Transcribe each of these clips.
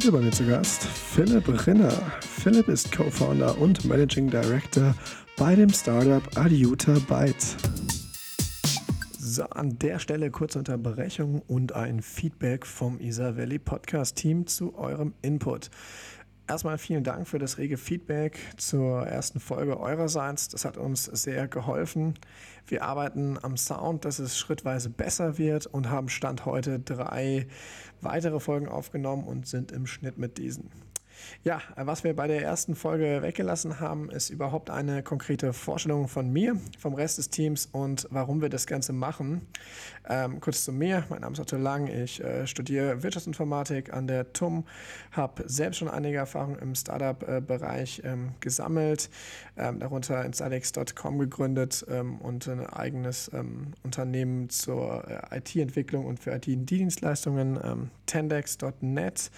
Heute bei mir zu Gast Philipp Rinner. Philipp ist Co-Founder und Managing Director bei dem Startup Adiuta Byte. So, an der Stelle kurze Unterbrechung und ein Feedback vom Isa Valley Podcast Team zu eurem Input. Erstmal vielen Dank für das rege Feedback zur ersten Folge eurerseits. Das hat uns sehr geholfen. Wir arbeiten am Sound, dass es schrittweise besser wird und haben Stand heute drei weitere Folgen aufgenommen und sind im Schnitt mit diesen. Ja, was wir bei der ersten Folge weggelassen haben, ist überhaupt eine konkrete Vorstellung von mir, vom Rest des Teams und warum wir das Ganze machen. Ähm, kurz zu mir, mein Name ist Otto Lang, ich äh, studiere Wirtschaftsinformatik an der TUM, habe selbst schon einige Erfahrungen im Startup-Bereich ähm, gesammelt, ähm, darunter Insidex.com gegründet ähm, und ein eigenes ähm, Unternehmen zur äh, IT-Entwicklung und für IT-Dienstleistungen, Tendex.net.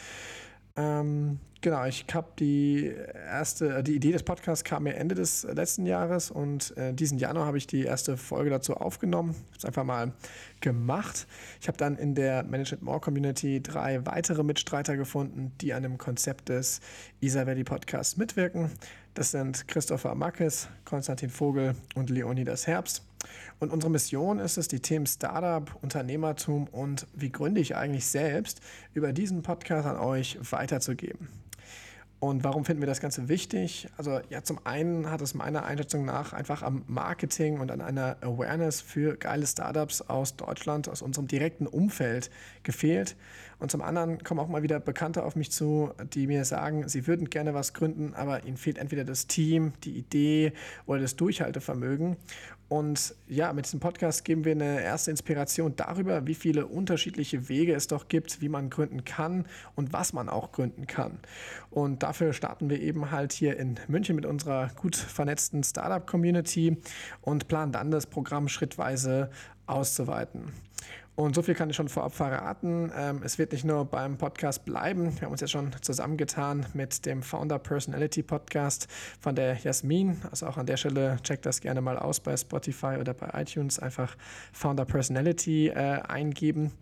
Ähm, genau, ich habe die erste, äh, die Idee des Podcasts kam mir Ende des letzten Jahres und äh, diesen Januar habe ich die erste Folge dazu aufgenommen. Ich habe es einfach mal gemacht. Ich habe dann in der Manage More Community drei weitere Mitstreiter gefunden, die an dem Konzept des Isabelli Podcasts mitwirken. Das sind Christopher Mackes, Konstantin Vogel und Leonidas Herbst. Und unsere Mission ist es, die Themen Startup, Unternehmertum und wie gründe ich eigentlich selbst über diesen Podcast an euch weiterzugeben. Und warum finden wir das Ganze wichtig? Also ja, zum einen hat es meiner Einschätzung nach einfach am Marketing und an einer Awareness für geile Startups aus Deutschland, aus unserem direkten Umfeld gefehlt. Und zum anderen kommen auch mal wieder Bekannte auf mich zu, die mir sagen, sie würden gerne was gründen, aber ihnen fehlt entweder das Team, die Idee oder das Durchhaltevermögen. Und ja, mit diesem Podcast geben wir eine erste Inspiration darüber, wie viele unterschiedliche Wege es doch gibt, wie man gründen kann und was man auch gründen kann. Und dafür starten wir eben halt hier in München mit unserer gut vernetzten Startup-Community und planen dann das Programm schrittweise auszuweiten. Und so viel kann ich schon vorab verraten. Ähm, es wird nicht nur beim Podcast bleiben. Wir haben uns jetzt schon zusammengetan mit dem Founder Personality Podcast von der Jasmin. Also auch an der Stelle checkt das gerne mal aus bei Spotify oder bei iTunes. Einfach Founder Personality äh, eingeben.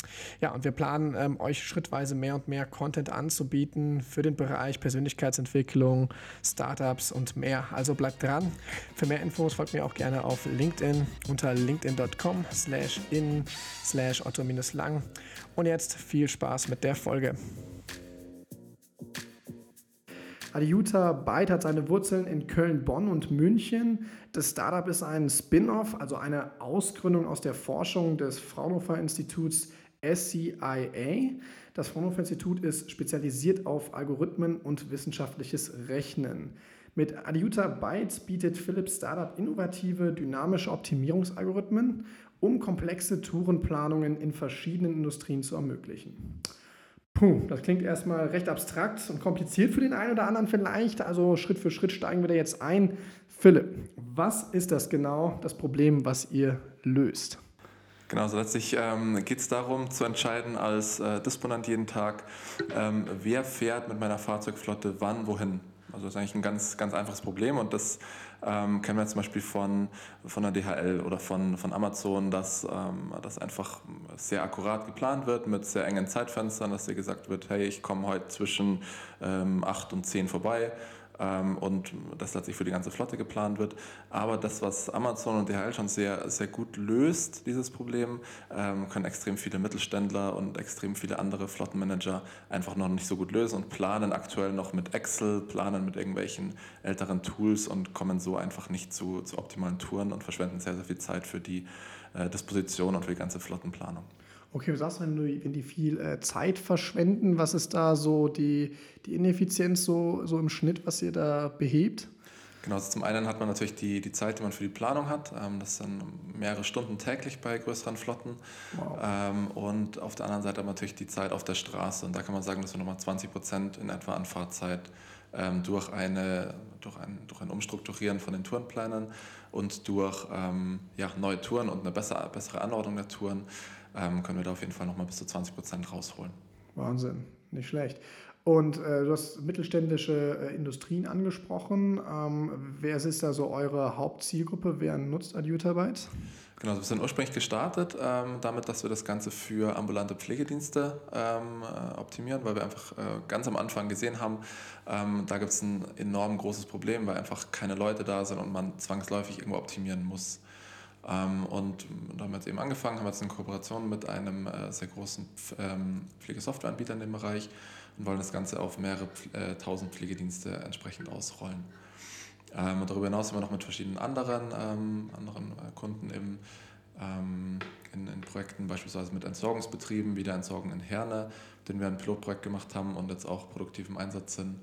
Ja, und wir planen ähm, euch schrittweise mehr und mehr Content anzubieten für den Bereich Persönlichkeitsentwicklung, Startups und mehr. Also bleibt dran. Für mehr Infos folgt mir auch gerne auf LinkedIn unter linkedin.com slash in slash Otto-Lang. Und jetzt viel Spaß mit der Folge. Adiuta Byte hat seine Wurzeln in Köln, Bonn und München. Das Startup ist ein Spin-off, also eine Ausgründung aus der Forschung des Fraunhofer Instituts SCIA. Das Fraunhofer Institut ist spezialisiert auf Algorithmen und wissenschaftliches Rechnen. Mit Adiuta Bytes bietet Philips Startup innovative, dynamische Optimierungsalgorithmen um komplexe Tourenplanungen in verschiedenen Industrien zu ermöglichen. Puh, das klingt erstmal recht abstrakt und kompliziert für den einen oder anderen vielleicht. Also Schritt für Schritt steigen wir da jetzt ein. Philipp, was ist das genau, das Problem, was ihr löst? Genau, so letztlich ähm, geht es darum zu entscheiden als äh, Disponent jeden Tag, ähm, wer fährt mit meiner Fahrzeugflotte wann, wohin. Also das ist eigentlich ein ganz, ganz einfaches Problem und das ähm, kennen wir zum Beispiel von, von der DHL oder von, von Amazon, dass ähm, das einfach sehr akkurat geplant wird mit sehr engen Zeitfenstern, dass dir gesagt wird, hey, ich komme heute zwischen ähm, 8 und 10 vorbei ähm, und das letztlich für die ganze Flotte geplant wird. Aber das, was Amazon und DHL schon sehr, sehr gut löst, dieses Problem, ähm, können extrem viele Mittelständler und extrem viele andere Flottenmanager einfach noch nicht so gut lösen und planen aktuell noch mit Excel, planen mit irgendwelchen älteren Tools und kommen so einfach nicht zu, zu optimalen Touren und verschwenden sehr, sehr viel Zeit für die äh, Disposition und für die ganze Flottenplanung. Okay, was sagst du, wenn, du, wenn die viel äh, Zeit verschwenden? Was ist da so die, die Ineffizienz so, so im Schnitt, was ihr da behebt? Genau, also zum einen hat man natürlich die, die Zeit, die man für die Planung hat. Ähm, das sind mehrere Stunden täglich bei größeren Flotten. Wow. Ähm, und auf der anderen Seite hat man natürlich die Zeit auf der Straße. Und da kann man sagen, dass wir nochmal 20 Prozent in etwa an Fahrzeit ähm, durch, eine, durch, ein, durch ein Umstrukturieren von den Tourenplanern und durch ähm, ja, neue Touren und eine bessere, bessere Anordnung der Touren ähm, können wir da auf jeden Fall nochmal bis zu 20 Prozent rausholen. Wahnsinn, nicht schlecht. Und äh, du hast mittelständische äh, Industrien angesprochen. Ähm, wer ist da so eure Hauptzielgruppe? Wer nutzt Adjutabite? Genau, wir sind ursprünglich gestartet ähm, damit, dass wir das Ganze für ambulante Pflegedienste ähm, äh, optimieren, weil wir einfach äh, ganz am Anfang gesehen haben, ähm, da gibt es ein enorm großes Problem, weil einfach keine Leute da sind und man zwangsläufig irgendwo optimieren muss. Ähm, und haben jetzt eben angefangen, haben jetzt eine Kooperation mit einem äh, sehr großen ähm, Pflegesoftwareanbieter in dem Bereich und wollen das Ganze auf mehrere äh, tausend Pflegedienste entsprechend ausrollen. Ähm, und darüber hinaus sind wir noch mit verschiedenen anderen, anderen äh, Kunden im, in, in, Projekten, beispielsweise mit Entsorgungsbetrieben, wie der Entsorgung in Herne, den wir ein Pilotprojekt gemacht haben und jetzt auch produktiv im Einsatz sind.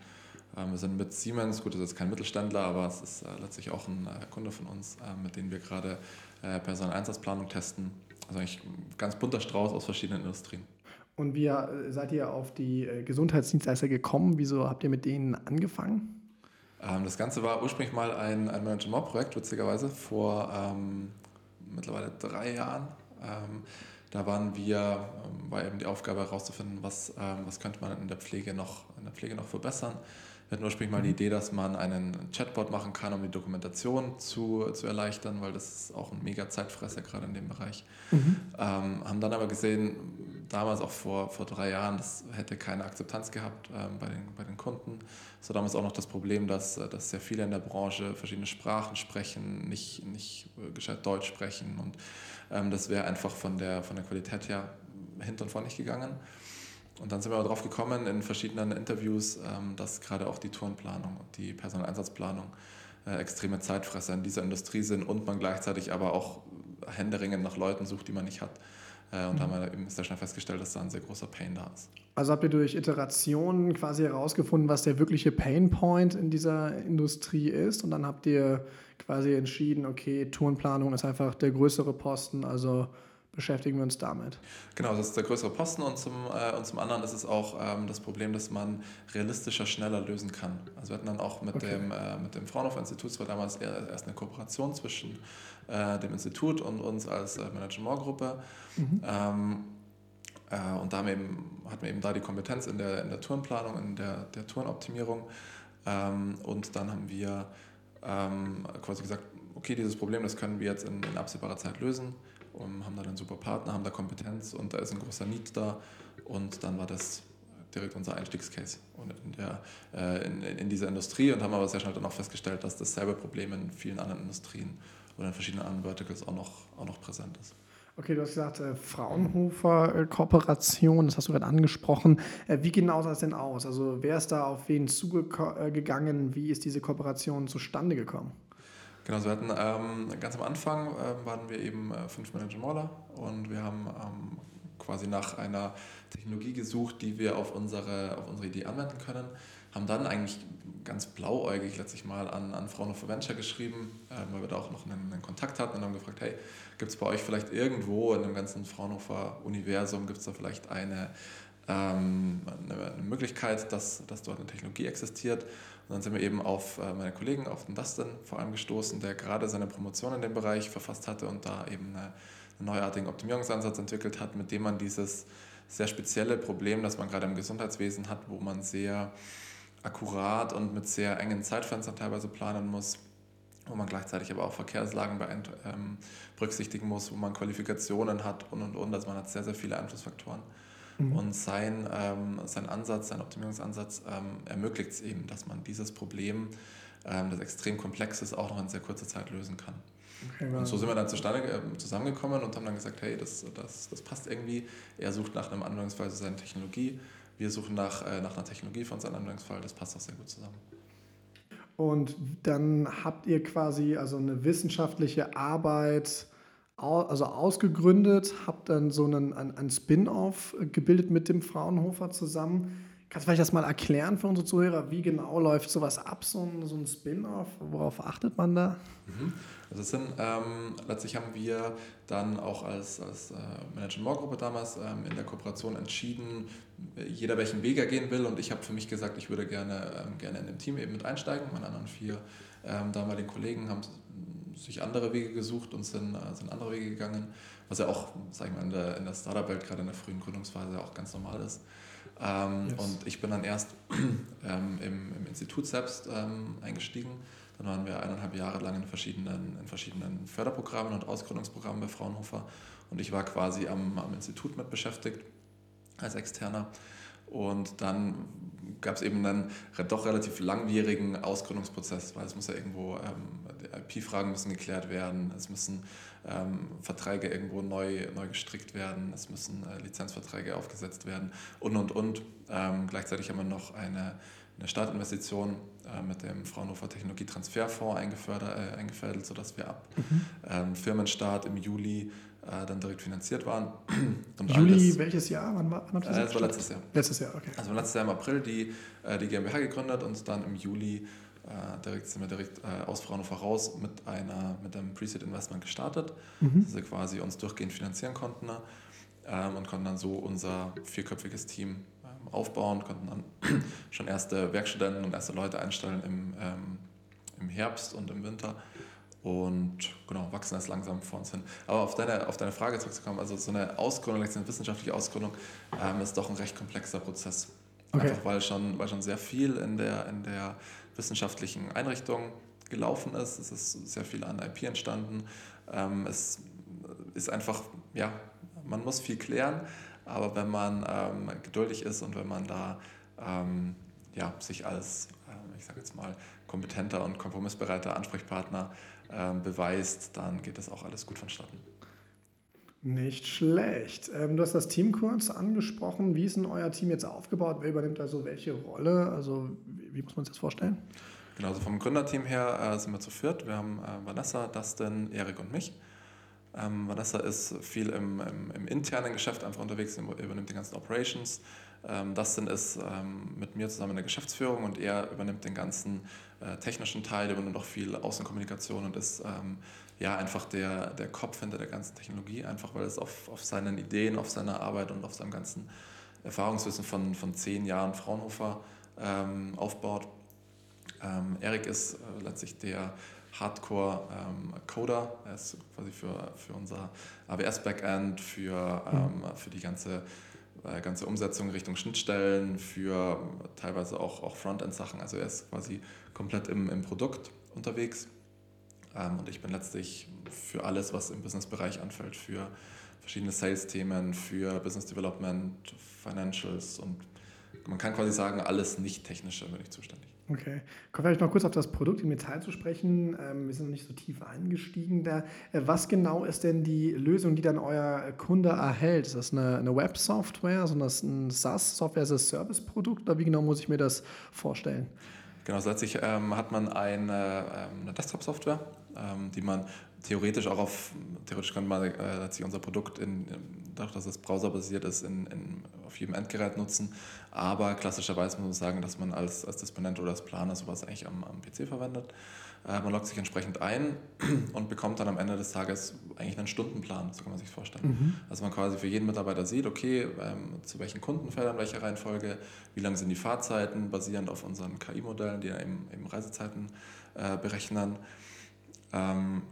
Wir sind mit Siemens, gut, das ist jetzt kein Mittelständler, aber es ist letztlich auch ein Kunde von uns, mit dem wir gerade äh, Personaleinsatzplanung testen. Also eigentlich ein ganz bunter Strauß aus verschiedenen Industrien. Und wie äh, seid ihr auf die äh, Gesundheitsdienstleister gekommen? Wieso habt ihr mit denen angefangen? Ähm, das Ganze war ursprünglich mal ein, ein Management-Projekt, witzigerweise, vor ähm, mittlerweile drei Jahren. Ähm, da waren wir, ähm, war eben die Aufgabe herauszufinden, was, ähm, was könnte man in der Pflege noch, in der Pflege noch verbessern. Wir hatten ursprünglich mal die mhm. Idee, dass man einen Chatbot machen kann, um die Dokumentation zu, zu erleichtern, weil das ist auch ein mega Zeitfresser gerade in dem Bereich. Mhm. Ähm, haben dann aber gesehen, damals auch vor, vor drei Jahren, das hätte keine Akzeptanz gehabt ähm, bei, den, bei den Kunden. War damals auch noch das Problem, dass, dass sehr viele in der Branche verschiedene Sprachen sprechen, nicht, nicht äh, gescheit Deutsch sprechen und ähm, das wäre einfach von der, von der Qualität her hinten und vorne nicht gegangen. Und dann sind wir aber drauf gekommen in verschiedenen Interviews, ähm, dass gerade auch die Tourenplanung und die Personaleinsatzplanung äh, extreme Zeitfresser in dieser Industrie sind und man gleichzeitig aber auch händeringend nach Leuten sucht, die man nicht hat. Äh, und mhm. da haben wir eben sehr schnell festgestellt, dass da ein sehr großer Pain da ist. Also habt ihr durch Iterationen quasi herausgefunden, was der wirkliche Painpoint in dieser Industrie ist und dann habt ihr quasi entschieden, okay, Tourenplanung ist einfach der größere Posten, also beschäftigen wir uns damit. Genau, das ist der größere Posten und zum, äh, und zum anderen ist es auch ähm, das Problem, dass man realistischer, schneller lösen kann. Also wir hatten dann auch mit okay. dem, äh, mit dem Fraunhofer-Institut, es war damals erst eine Kooperation zwischen äh, dem Institut und uns als äh, Management-Gruppe. Mhm. Ähm, äh, und da haben eben, hatten wir eben da die Kompetenz in der, in der Tourenplanung, in der, der Tourenoptimierung. Ähm, und dann haben wir ähm, quasi gesagt, okay, dieses Problem, das können wir jetzt in, in absehbarer Zeit lösen und haben da einen super Partner, haben da Kompetenz und da ist ein großer Need da. Und dann war das direkt unser Einstiegscase und in, der, äh, in, in dieser Industrie und haben aber sehr schnell dann auch festgestellt, dass dasselbe Problem in vielen anderen Industrien oder in verschiedenen anderen Verticals auch noch, auch noch präsent ist. Okay, du hast gesagt, äh, Fraunhofer-Kooperation, das hast du gerade angesprochen. Äh, wie genau sah es denn aus? Also wer ist da auf wen zugegangen? Wie ist diese Kooperation zustande gekommen? Genau, wir hatten ähm, ganz am Anfang äh, waren wir eben äh, fünf Manager Maler und wir haben ähm, quasi nach einer Technologie gesucht, die wir auf unsere, auf unsere Idee anwenden können. Haben dann eigentlich ganz blauäugig letztlich mal an, an Fraunhofer Venture geschrieben, äh, weil wir da auch noch einen, einen Kontakt hatten und haben gefragt, hey, gibt es bei euch vielleicht irgendwo in dem ganzen Fraunhofer-Universum, gibt es da vielleicht eine, ähm, eine, eine, Möglichkeit, dass, dass dort eine Technologie existiert? Und dann sind wir eben auf äh, meine Kollegen, auf den Dustin vor allem gestoßen, der gerade seine Promotion in dem Bereich verfasst hatte und da eben eine, einen neuartigen Optimierungsansatz entwickelt hat, mit dem man dieses sehr spezielle Problem, das man gerade im Gesundheitswesen hat, wo man sehr akkurat und mit sehr engen Zeitfenstern teilweise planen muss, wo man gleichzeitig aber auch Verkehrslagen ähm, berücksichtigen muss, wo man Qualifikationen hat und und und. Also man hat sehr, sehr viele Einflussfaktoren. Mhm. Und sein, ähm, sein Ansatz, sein Optimierungsansatz ähm, ermöglicht es eben, dass man dieses Problem, ähm, das extrem komplex ist, auch noch in sehr kurzer Zeit lösen kann. Okay, und so sind wir dann zustande äh, zusammengekommen und haben dann gesagt, hey, das, das, das passt irgendwie. Er sucht nach einem Anwendungsfall für seine Technologie. Wir suchen nach, äh, nach einer Technologie für unseren Anwendungsfall. Das passt auch sehr gut zusammen. Und dann habt ihr quasi also eine wissenschaftliche Arbeit also ausgegründet, habt dann so einen, einen, einen Spin-off gebildet mit dem Fraunhofer zusammen. Kannst du vielleicht das mal erklären für unsere Zuhörer? Wie genau läuft sowas ab, so ein, so ein Spin-off? Worauf achtet man da? Mhm. Also sind, ähm, letztlich haben wir dann auch als, als äh, Management-Gruppe damals ähm, in der Kooperation entschieden, jeder welchen Weg er gehen will. Und ich habe für mich gesagt, ich würde gerne, ähm, gerne in dem Team eben mit einsteigen. Meine anderen vier ähm, damaligen Kollegen haben sich andere Wege gesucht und sind, äh, sind andere Wege gegangen, was ja auch, sag ich mal, in der, in der Startup-Welt, gerade in der frühen Gründungsphase auch ganz normal ist. Ähm, yes. Und ich bin dann erst ähm, im, im, Institut selbst ähm, eingestiegen. Dann waren wir eineinhalb Jahre lang in verschiedenen, in verschiedenen Förderprogrammen und Ausgründungsprogrammen bei Fraunhofer. Und ich war quasi am, am Institut mit beschäftigt als Externer. Und dann gab es eben einen doch relativ langwierigen Ausgründungsprozess, weil es muss ja irgendwo, ähm, IP-Fragen müssen geklärt werden, es müssen ähm, Verträge irgendwo neu, neu gestrickt werden, es müssen äh, Lizenzverträge aufgesetzt werden und, und, und. Ähm, gleichzeitig haben wir noch eine, eine Startinvestition äh, mit dem Fraunhofer Technologietransferfonds eingefördert, äh, eingefädelt, sodass wir ab mhm. ähm, Firmenstart im Juli äh, dann direkt finanziert waren. Und Juli, alles, welches Jahr? Wann war, wann äh, das war letztes Jahr. Letztes Jahr, okay. Also letztes Jahr im April die, äh, die GmbH gegründet und dann im Juli äh, direkt, sind wir direkt aus Fraunhofer raus mit, einer, mit einem Preset Investment gestartet, mhm. dass wir quasi uns durchgehend finanzieren konnten ähm, und konnten dann so unser vierköpfiges Team ähm, aufbauen, konnten dann schon erste Werkstudenten und erste Leute einstellen im, ähm, im Herbst und im Winter und genau, wachsen das langsam vor uns hin. Aber auf deine, auf deine Frage zurückzukommen, also so eine Ausgründung, eine wissenschaftliche Ausgründung, ähm, ist doch ein recht komplexer Prozess. Okay. Einfach weil schon, weil schon sehr viel in der, in der wissenschaftlichen Einrichtung gelaufen ist. Es ist sehr viel an IP entstanden. Ähm, es ist einfach, ja, man muss viel klären, aber wenn man ähm, geduldig ist und wenn man da ähm, ja, sich als, äh, ich sage jetzt mal, kompetenter und kompromissbereiter Ansprechpartner ähm, beweist, dann geht das auch alles gut vonstatten. Nicht schlecht. Ähm, du hast das Team kurz angesprochen. Wie ist denn euer Team jetzt aufgebaut? Wer übernimmt also welche Rolle? Also wie, wie muss man sich das vorstellen? Genau, also vom Gründerteam her äh, sind wir zu viert. Wir haben äh, Vanessa, Dustin, Erik und mich. Ähm, Vanessa ist viel im, im, im, internen Geschäft einfach unterwegs, übernimmt die ganzen Operations. Ähm, Dustin ist ähm, mit mir zusammen in der Geschäftsführung und er übernimmt den ganzen äh, technischen Teil, übernimmt auch viel Außenkommunikation und ist ähm, ja einfach der, der Kopf hinter der ganzen Technologie, einfach weil es auf, auf seinen Ideen, auf seiner Arbeit und auf seinem ganzen Erfahrungswissen von, von zehn Jahren Fraunhofer ähm, aufbaut. Ähm, Erik ist äh, letztlich der Hardcore-Coder. Ähm, er ist quasi für, für unser AWS-Backend, für, mhm. für die ganze ganze Umsetzung Richtung Schnittstellen, für teilweise auch, auch Frontend-Sachen. Also er ist quasi komplett im, im Produkt unterwegs. Ähm, und ich bin letztlich für alles, was im Business-Bereich anfällt, für verschiedene Sales-Themen, für Business Development, Financials und man kann quasi sagen, alles nicht-technische bin ich zuständig. Okay. Kommen vielleicht noch kurz auf das Produkt im Detail zu sprechen. Ähm, wir sind noch nicht so tief eingestiegen da. Äh, was genau ist denn die Lösung, die dann euer Kunde erhält? Ist das eine, eine Web-Software, ist das ein SaaS, Software as a Service-Produkt oder wie genau muss ich mir das vorstellen? Genau, also letztlich ähm, hat man eine, ähm, eine Desktop-Software, ähm, die man theoretisch auch auf, theoretisch könnte man äh, unser Produkt, in, dadurch, dass es browserbasiert ist, in, in, auf jedem Endgerät nutzen. Aber klassischerweise muss man sagen, dass man als, als Disponent oder als Planer sowas eigentlich am, am PC verwendet. Äh, man loggt sich entsprechend ein und bekommt dann am Ende des Tages eigentlich einen Stundenplan, so kann man sich vorstellen. Mhm. Also man quasi für jeden Mitarbeiter sieht, okay, ähm, zu welchen Kundenfeldern, welche Reihenfolge, wie lang sind die Fahrzeiten, basierend auf unseren KI-Modellen, die ja eben, eben Reisezeiten äh, berechnen. Ähm,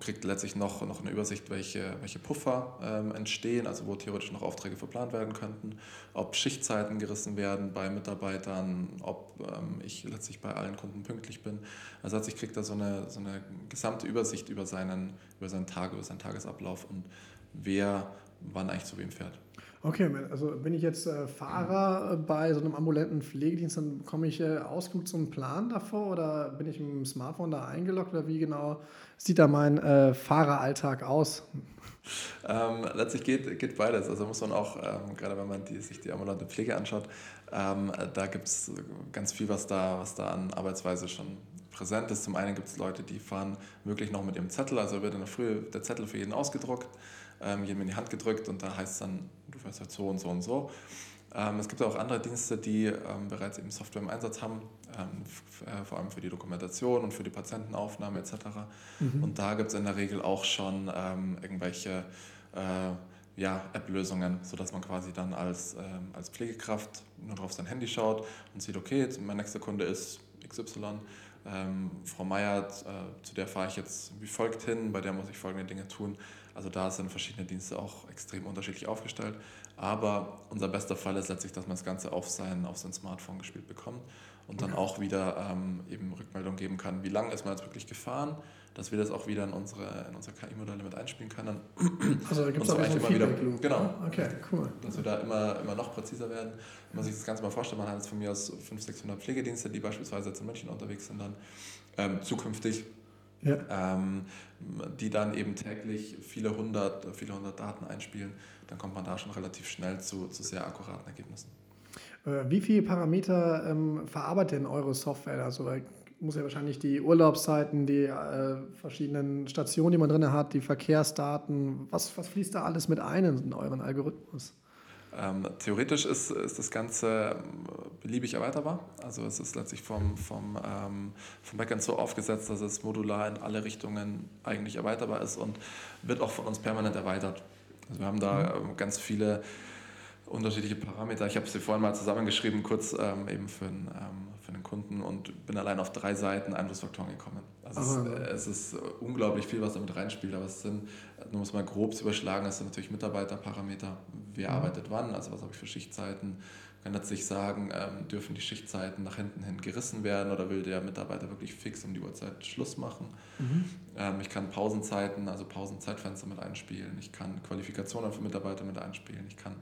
kriegt letztlich noch, noch eine Übersicht, welche, welche Puffer ähm, entstehen, also wo theoretisch noch Aufträge verplant werden könnten, ob Schichtzeiten gerissen werden bei Mitarbeitern, ob ähm, ich letztlich bei allen Kunden pünktlich bin. Also letztlich kriegt er so eine, so eine gesamte Übersicht über seinen, über seinen Tag, über seinen Tagesablauf und wer wann eigentlich zu wem fährt. Okay, also bin ich jetzt äh, Fahrer bei so einem ambulanten Pflegedienst, dann bekomme ich äh, so einen Plan davor oder bin ich dem Smartphone da eingeloggt oder wie genau sieht da mein äh, Fahreralltag aus? Ähm, letztlich geht, geht beides. Also muss man auch, ähm, gerade wenn man die, sich die ambulante Pflege anschaut, ähm, da gibt es ganz viel, was da, was da an Arbeitsweise schon präsent ist. Zum einen gibt es Leute, die fahren wirklich noch mit ihrem Zettel, also wird in der Früh der Zettel für jeden ausgedruckt ähm, jedem in die Hand gedrückt und da heißt es dann, du fährst halt so und so und so. Ähm, es gibt auch andere Dienste, die ähm, bereits eben Software im Einsatz haben, ähm, äh, vor allem für die Dokumentation und für die Patientenaufnahme etc. Mhm. Und da gibt es in der Regel auch schon ähm, irgendwelche äh, ja, App-Lösungen, sodass man quasi dann als, ähm, als Pflegekraft nur auf sein Handy schaut und sieht, okay, mein nächster Kunde ist XY. Ähm, Frau Meier, äh, zu der fahre ich jetzt wie folgt hin, bei der muss ich folgende Dinge tun. Also da sind verschiedene Dienste auch extrem unterschiedlich aufgestellt. Aber unser bester Fall ist letztlich, dass man das Ganze auf sein, auf sein Smartphone gespielt bekommt und dann auch wieder ähm, eben Rückmeldung geben kann, wie lange ist man jetzt wirklich gefahren, dass wir das auch wieder in unsere, in unsere KI-Modelle mit einspielen können. Also da gibt es auch immer wieder, Genau. Ah, okay, cool. Dass wir da immer, immer noch präziser werden. Wenn man sich das Ganze mal vorstellt, man hat jetzt von mir aus 500, 600 Pflegedienste, die beispielsweise jetzt in München unterwegs sind, dann ähm, zukünftig ja. ähm, die dann eben täglich viele hundert, viele hundert Daten einspielen, dann kommt man da schon relativ schnell zu, zu sehr akkuraten Ergebnissen. Äh, wie viele Parameter ähm, verarbeitet denn eure Software? Also muss ja wahrscheinlich die Urlaubszeiten, die äh, verschiedenen Stationen, die man drin hat, die Verkehrsdaten, was, was fließt da alles mit ein in euren Algorithmus? Ähm, theoretisch ist, ist das Ganze ähm, beliebig erweiterbar. Also es ist letztlich vom, vom, ähm, vom Backend so aufgesetzt, dass es modular in alle Richtungen eigentlich erweiterbar ist und wird auch von uns permanent erweitert. Also wir haben da mhm. ähm, ganz viele unterschiedliche Parameter. Ich habe sie vorhin mal zusammengeschrieben, kurz ähm, eben für, ein, ähm, für einen Kunden und bin allein auf drei Seiten Einflussfaktoren gekommen. Also es, es, ist unglaublich viel, was damit reinspielt, aber es sind, nur muss mal grob zu überschlagen, es sind natürlich Mitarbeiterparameter. Wer mhm. arbeitet wann, also was habe ich für Schichtzeiten, kann letztlich sagen, ähm, dürfen die Schichtzeiten nach hinten hin gerissen werden oder will der Mitarbeiter wirklich fix um die Uhrzeit Schluss machen. Mhm. Ähm, ich kann Pausenzeiten, also Pausenzeitfenster mit einspielen. Ich kann Qualifikationen für Mitarbeiter mit einspielen. Ich kann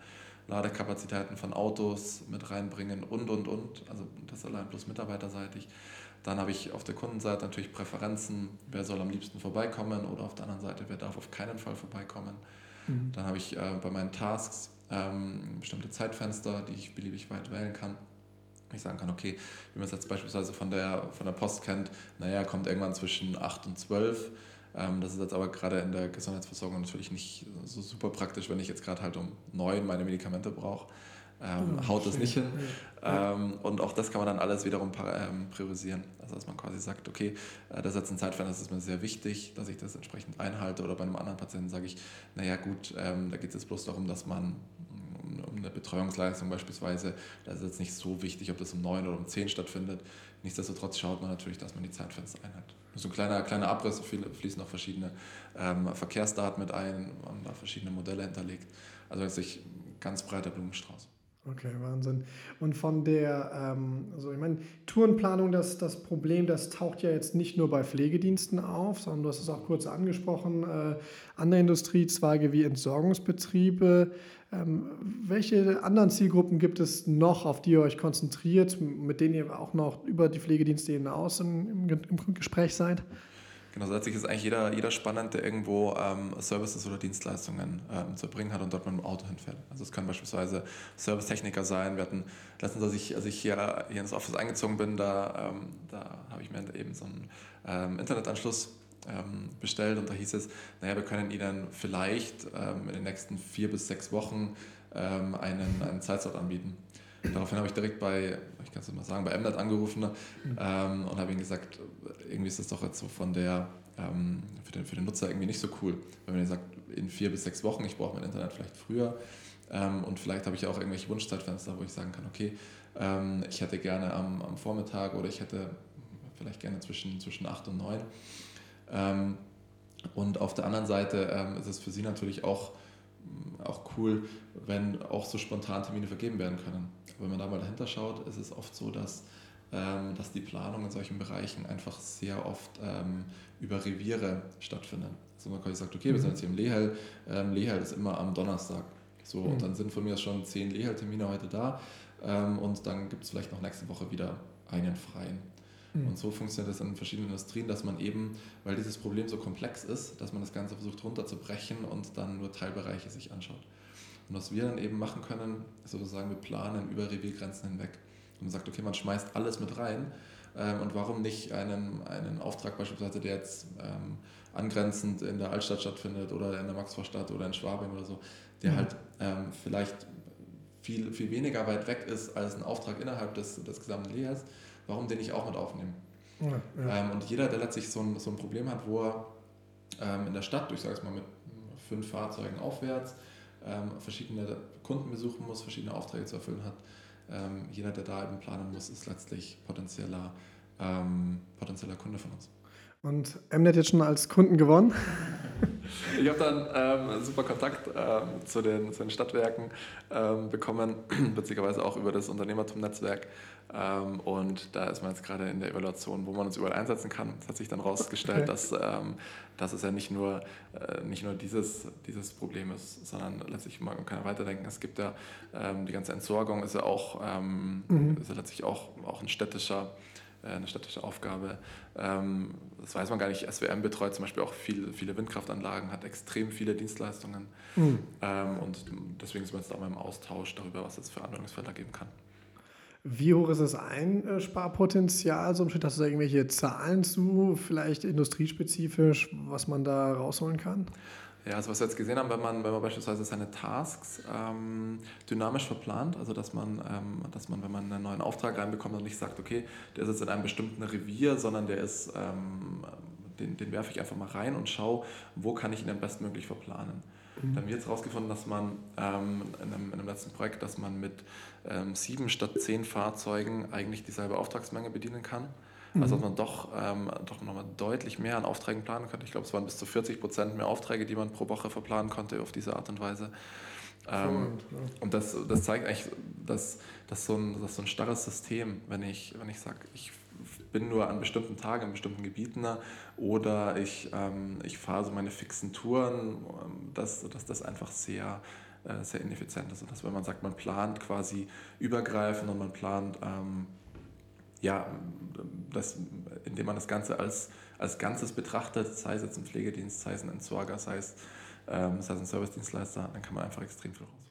Ladekapazitäten von Autos mit reinbringen und, und, und. Also das allein bloß mitarbeiterseitig. Dann habe ich auf der Kundenseite natürlich Präferenzen, wer soll am liebsten vorbeikommen oder auf der anderen Seite, wer darf auf keinen Fall vorbeikommen. Mhm. Dann habe ich äh, bei meinen Tasks ähm, bestimmte Zeitfenster, die ich beliebig weit wählen kann. Ich sagen kann, okay, wie man es jetzt beispielsweise von der, von der Post kennt, naja, kommt irgendwann zwischen 8 und 12 ähm, das ist jetzt aber gerade in der Gesundheitsversorgung natürlich nicht so super praktisch, wenn ich jetzt gerade halt um neun meine Medikamente brauche. Ähm, oh, haut das nicht hin. Ja. Ähm, und auch das kann man dann alles wiederum ähm, priorisieren. Also dass man quasi sagt, okay, äh, das ist jetzt ein Zeitfenster, das ist mir sehr wichtig, dass ich das entsprechend einhalte. Oder bei einem anderen Patienten sage ich, naja gut, ähm, da geht es jetzt bloß darum, dass man um eine Betreuungsleistung beispielsweise, da ist jetzt nicht so wichtig, ob das um neun oder um zehn stattfindet. Nichtsdestotrotz schaut man natürlich, dass man die Zeitfenster einhält. So ein kleiner, kleiner Abriss, fließen noch verschiedene ähm, Verkehrsdaten mit ein, man da verschiedene Modelle hinterlegt. Also letztlich ganz breiter Blumenstrauß. Okay, Wahnsinn. Und von der, ähm, also ich meine, Tourenplanung, das, das Problem, das taucht ja jetzt nicht nur bei Pflegediensten auf, sondern du hast es auch kurz angesprochen, äh, andere Industriezweige wie Entsorgungsbetriebe. Ähm, welche anderen Zielgruppen gibt es noch, auf die ihr euch konzentriert, mit denen ihr auch noch über die Pflegedienste hinaus im, im, im Gespräch seid? Genau, letztlich ist eigentlich jeder, jeder spannend, der irgendwo ähm, Services oder Dienstleistungen ähm, zu erbringen hat und dort mit dem Auto hinfährt. Also es können beispielsweise Servicetechniker sein. Wir hatten letztens, als ich, als ich hier, hier ins Office eingezogen bin, da, ähm, da habe ich mir eben so einen ähm, Internetanschluss ähm, bestellt und da hieß es, naja, wir können Ihnen vielleicht ähm, in den nächsten vier bis sechs Wochen einen, einen Zeitslot anbieten. Daraufhin habe ich direkt bei, ich kann es mal sagen, bei Mnet angerufen mhm. ähm, und habe ihm gesagt, irgendwie ist das doch jetzt so von der, ähm, für, den, für den Nutzer irgendwie nicht so cool. Wenn man sagt, in vier bis sechs Wochen, ich brauche mein Internet vielleicht früher ähm, und vielleicht habe ich auch irgendwelche Wunschzeitfenster, wo ich sagen kann, okay, ähm, ich hätte gerne am, am Vormittag oder ich hätte vielleicht gerne zwischen, zwischen 8 und 9. Ähm, und auf der anderen Seite ähm, ist es für Sie natürlich auch auch cool, wenn auch so spontan Termine vergeben werden können. Wenn man da mal dahinter schaut, ist es oft so, dass, ähm, dass die Planung in solchen Bereichen einfach sehr oft ähm, über Reviere stattfindet. Also man quasi sagt, okay, wir sind jetzt hier im Lehel, ähm, Lehel ist immer am Donnerstag. So, mhm. und dann sind von mir schon zehn Lehel-Termine heute da ähm, und dann gibt es vielleicht noch nächste Woche wieder einen freien. Mhm. Und so funktioniert das in verschiedenen Industrien, dass man eben, weil dieses Problem so komplex ist, dass man das Ganze versucht runterzubrechen und dann nur Teilbereiche sich anschaut. Und was wir dann eben machen können, ist sozusagen, wir planen über Reviergrenzen hinweg. Und man sagt, okay, man schmeißt alles mit rein. Ähm, und warum nicht einen, einen Auftrag beispielsweise, der jetzt ähm, angrenzend in der Altstadt stattfindet oder in der Maxvorstadt oder in Schwabing oder so, der mhm. halt ähm, vielleicht viel, viel weniger weit weg ist als ein Auftrag innerhalb des, des gesamten Lehrers, warum den nicht auch mit aufnehmen? Ja, ja. Ähm, und jeder, der letztlich so ein, so ein Problem hat, wo er ähm, in der Stadt, ich sage es mal mit fünf Fahrzeugen aufwärts, ähm, verschiedene Kunden besuchen muss, verschiedene Aufträge zu erfüllen hat, ähm, jeder, der da eben planen muss, ist letztlich potenzieller, ähm, potenzieller Kunde von uns. Und Mnet jetzt schon als Kunden gewonnen? Ich habe dann ähm, super Kontakt ähm, zu, den, zu den Stadtwerken ähm, bekommen, witzigerweise auch über das Unternehmertum-Netzwerk. Ähm, und da ist man jetzt gerade in der Evaluation, wo man uns überall einsetzen kann. Es hat sich dann herausgestellt, okay. dass, ähm, dass es ja nicht nur, äh, nicht nur dieses, dieses Problem ist, sondern letztlich man kann weiterdenken. Es gibt ja ähm, die ganze Entsorgung ist ja auch, mhm. ist ja letztlich auch, auch ein städtischer eine städtische Aufgabe. Ähm, das weiß man gar nicht. SWM betreut zum Beispiel auch viel, viele Windkraftanlagen, hat extrem viele Dienstleistungen. Mhm. Und deswegen sind wir jetzt auch mal im Austausch darüber, was es für Anwendungsfelder geben kann. Wie hoch ist das Einsparpotenzial? So hast du da irgendwelche Zahlen zu, vielleicht industriespezifisch, was man da rausholen kann? Ja, also was wir jetzt gesehen haben, wenn man, wenn man beispielsweise seine Tasks ähm, dynamisch verplant, also dass man, ähm, dass man, wenn man einen neuen Auftrag reinbekommt und nicht sagt, okay, der ist jetzt in einem bestimmten Revier, sondern der ist, ähm, den, den werfe ich einfach mal rein und schaue, wo kann ich ihn am bestmöglich verplanen. Mhm. Da haben wir jetzt herausgefunden, dass man ähm, in, einem, in, einem, letzten Projekt, dass man mit ähm, sieben statt zehn Fahrzeugen eigentlich dieselbe Auftragsmenge bedienen kann. Also dass mhm. man doch, ähm, doch nochmal deutlich mehr an Aufträgen planen könnte. Ich glaube, es waren bis zu 40 Prozent mehr Aufträge, die man pro Woche verplanen konnte auf diese Art und Weise. Ähm, und das, das zeigt eigentlich, dass, dass, so ein, dass so ein starres System, wenn ich, wenn ich sage, ich bin nur an bestimmten Tagen in bestimmten Gebieten oder ich, ähm, ich fahre so meine fixen Touren, ähm, dass, dass das einfach sehr, äh, sehr ineffizient ist. Und dass wenn man sagt, man plant quasi übergreifend und man plant ähm, ja, das, indem man das Ganze als, als Ganzes betrachtet, sei es jetzt ein Pflegedienst, sei es ein Entsorger, sei es, ähm, sei es ein Servicedienstleister, dann kann man einfach extrem viel rausholen.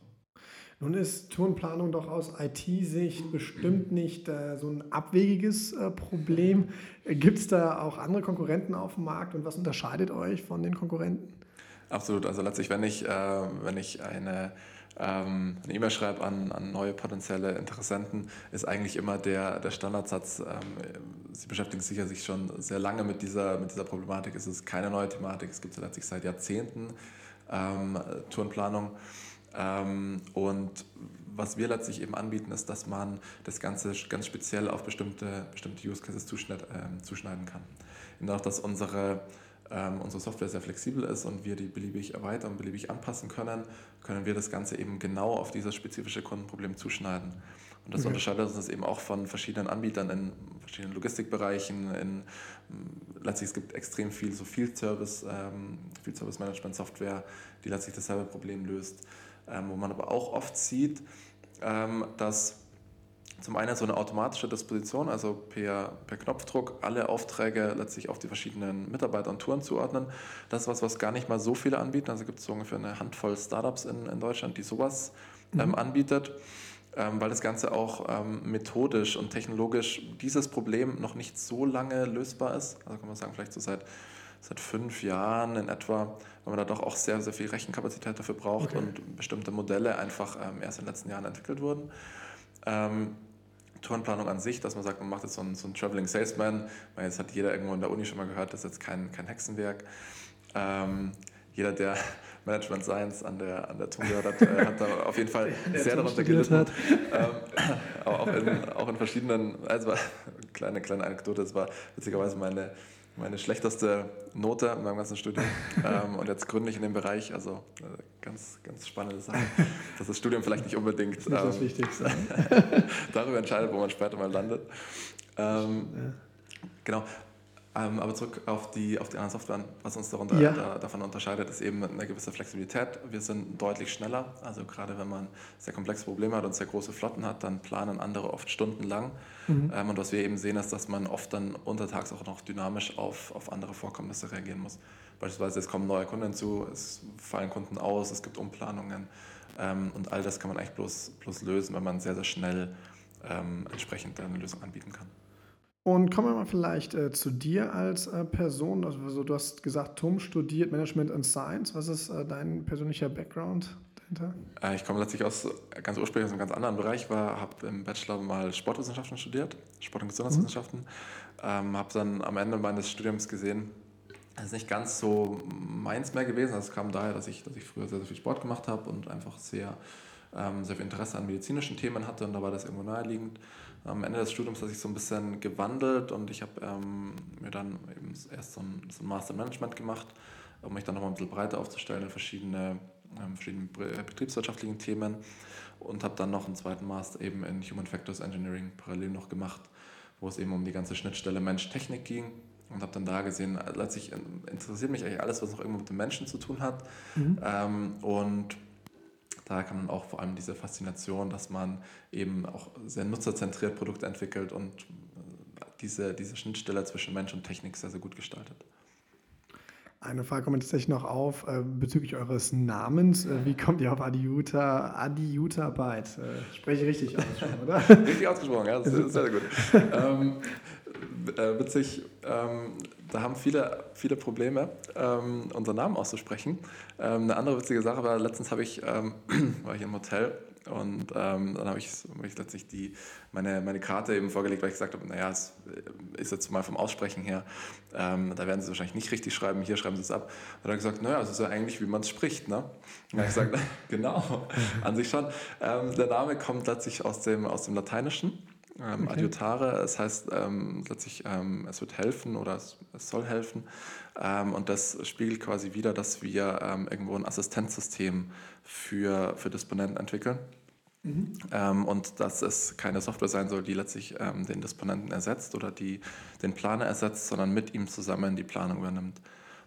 Nun ist Turnplanung doch aus IT-Sicht bestimmt nicht äh, so ein abwegiges äh, Problem. Gibt es da auch andere Konkurrenten auf dem Markt und was unterscheidet euch von den Konkurrenten? Absolut. Also letztlich, wenn ich, äh, wenn ich eine ähm, eine E-Mail schreibe an, an neue potenzielle Interessenten, ist eigentlich immer der, der Standardsatz, ähm, Sie beschäftigen sich ja sich schon sehr lange mit dieser, mit dieser Problematik. Es ist keine neue Thematik, es gibt letztlich seit Jahrzehnten ähm, Tourenplanung. Ähm, und was wir letztlich eben anbieten, ist, dass man das Ganze ganz speziell auf bestimmte, bestimmte Use Cases zuschneid, äh, zuschneiden kann. Und auch, dass unsere ähm, unsere Software sehr flexibel ist und wir die beliebig erweitern, beliebig anpassen können, können wir das Ganze eben genau auf dieses spezifische Kundenproblem zuschneiden. Und das okay. unterscheidet uns eben auch von verschiedenen Anbietern in verschiedenen Logistikbereichen. In, mm, letztlich es gibt extrem viel so Field Service, ähm, Field Service Management Software, die letztlich dasselbe Problem löst. Ähm, wo man aber auch oft sieht, ähm, dass zum einen so eine automatische Disposition, also per, per Knopfdruck alle Aufträge letztlich auf die verschiedenen Mitarbeiter und Touren zuordnen. Das ist was, was gar nicht mal so viele anbieten. Also gibt es so ungefähr eine Handvoll Startups in, in Deutschland, die sowas ähm, mhm. anbietet, ähm, weil das Ganze auch ähm, methodisch und technologisch dieses Problem noch nicht so lange lösbar ist. Also kann man sagen, vielleicht so seit, seit fünf Jahren in etwa, weil man da doch auch sehr, sehr viel Rechenkapazität dafür braucht okay. und bestimmte Modelle einfach ähm, erst in den letzten Jahren entwickelt wurden. Ähm, Tourenplanung an sich, dass man sagt, man macht jetzt so einen, so einen Traveling Salesman. Weil jetzt hat jeder irgendwo in der Uni schon mal gehört, das ist jetzt kein, kein Hexenwerk. Ähm, jeder, der Management Science an der, an der TUM gehört hat, äh, hat da auf jeden Fall sehr darunter gelitten. Ähm, aber auch in, auch in verschiedenen, also kleine, kleine Anekdote, es war witzigerweise meine meine schlechteste Note in meinem ganzen Studium ähm, und jetzt gründlich in dem Bereich. Also äh, ganz, ganz spannende Sache, dass das Studium vielleicht nicht unbedingt das, ähm, das Wichtigste. darüber entscheidet, wo man später mal landet. Ähm, ja. Genau. Ähm, aber zurück auf die, auf die anderen Software, was uns darunter, ja. da, davon unterscheidet, ist eben eine gewisse Flexibilität. Wir sind deutlich schneller. Also gerade wenn man sehr komplexe Probleme hat und sehr große Flotten hat, dann planen andere oft stundenlang. Mhm. Ähm, und was wir eben sehen, ist, dass man oft dann untertags auch noch dynamisch auf, auf andere Vorkommnisse reagieren muss. Beispielsweise es kommen neue Kunden zu, es fallen Kunden aus, es gibt Umplanungen. Ähm, und all das kann man eigentlich bloß, bloß lösen, wenn man sehr, sehr schnell ähm, entsprechend eine Lösung anbieten kann. Und kommen wir mal vielleicht äh, zu dir als äh, Person. Also, du hast gesagt, Tom studiert Management and Science. Was ist äh, dein persönlicher Background dahinter? Äh, ich komme letztlich aus ganz ursprünglich aus einem ganz anderen Bereich, habe im Bachelor mal Sportwissenschaften studiert, Sport- und Gesundheitswissenschaften. Mhm. Ähm, habe dann am Ende meines Studiums gesehen, das ist nicht ganz so meins mehr gewesen. Das kam daher, dass ich, dass ich früher sehr, sehr viel Sport gemacht habe und einfach sehr ähm, sehr viel Interesse an medizinischen Themen hatte und da war das irgendwo naheliegend. Am Ende des Studiums hat sich so ein bisschen gewandelt und ich habe ähm, mir dann eben erst so ein, so ein Master Management gemacht, um mich dann nochmal ein bisschen breiter aufzustellen in verschiedene, ähm, verschiedene betriebswirtschaftlichen Themen und habe dann noch einen zweiten Master eben in Human Factors Engineering parallel noch gemacht, wo es eben um die ganze Schnittstelle Mensch-Technik ging und habe dann da gesehen, letztlich interessiert mich eigentlich alles, was noch irgendwo mit dem Menschen zu tun hat. Mhm. Ähm, und da kann man auch vor allem diese Faszination, dass man eben auch sehr nutzerzentriert Produkte entwickelt und äh, diese, diese Schnittstelle zwischen Mensch und Technik sehr, sehr gut gestaltet. Eine Frage kommt tatsächlich noch auf äh, bezüglich eures Namens. Äh, wie kommt ihr auf Adiuta, Adiuta Byte? Äh, spreche ich richtig aus, oder? richtig ausgesprochen, ja, das ist sehr, sehr gut. ähm, äh, witzig, ähm, da haben viele, viele Probleme, ähm, unseren Namen auszusprechen. Ähm, eine andere witzige Sache war, letztens habe ich, ähm, war ich im Hotel und ähm, dann habe ich, hab ich letztlich die, meine, meine Karte eben vorgelegt, weil ich gesagt habe, naja, es ist jetzt mal vom Aussprechen her, ähm, da werden sie wahrscheinlich nicht richtig schreiben, hier schreiben sie es ab. Und dann hat er gesagt, naja, es ist ja eigentlich, wie man es spricht. Ne? Und dann habe ich gesagt, genau, an sich schon. Der Name kommt letztlich aus dem, aus dem Lateinischen. Ähm, okay. Adiutare, es heißt ähm, letztlich, ähm, es wird helfen oder es, es soll helfen. Ähm, und das spiegelt quasi wieder, dass wir ähm, irgendwo ein Assistenzsystem für, für Disponenten entwickeln. Mhm. Ähm, und dass es keine Software sein soll, die letztlich den Disponenten ersetzt oder die den Planer ersetzt, sondern mit ihm zusammen die Planung übernimmt.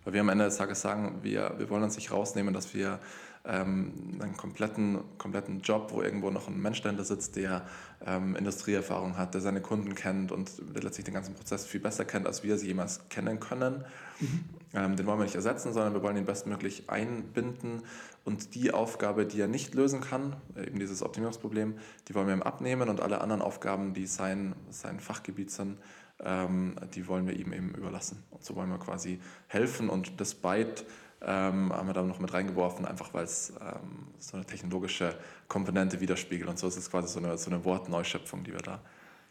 Weil wir am Ende des Tages sagen, wir, wir wollen uns nicht rausnehmen, dass wir ähm, einen kompletten, kompletten Job, wo irgendwo noch ein Mensch dahinter sitzt, der ähm, Industrieerfahrung hat, der seine Kunden kennt und der letztlich den ganzen Prozess viel besser kennt, als wir sie jemals kennen können. Mhm. Ähm, den wollen wir nicht ersetzen, sondern wir wollen ihn bestmöglich einbinden und die Aufgabe, die er nicht lösen kann, eben dieses Optimierungsproblem, die wollen wir ihm abnehmen und alle anderen Aufgaben, die sein, sein Fachgebiet sind, ähm, die wollen wir ihm eben überlassen. Und so wollen wir quasi helfen und das Byte ähm, haben wir da noch mit reingeworfen, einfach weil es ähm, so eine technologische Komponente widerspiegelt. Und so ist es quasi so eine, so eine Wortneuschöpfung, die wir da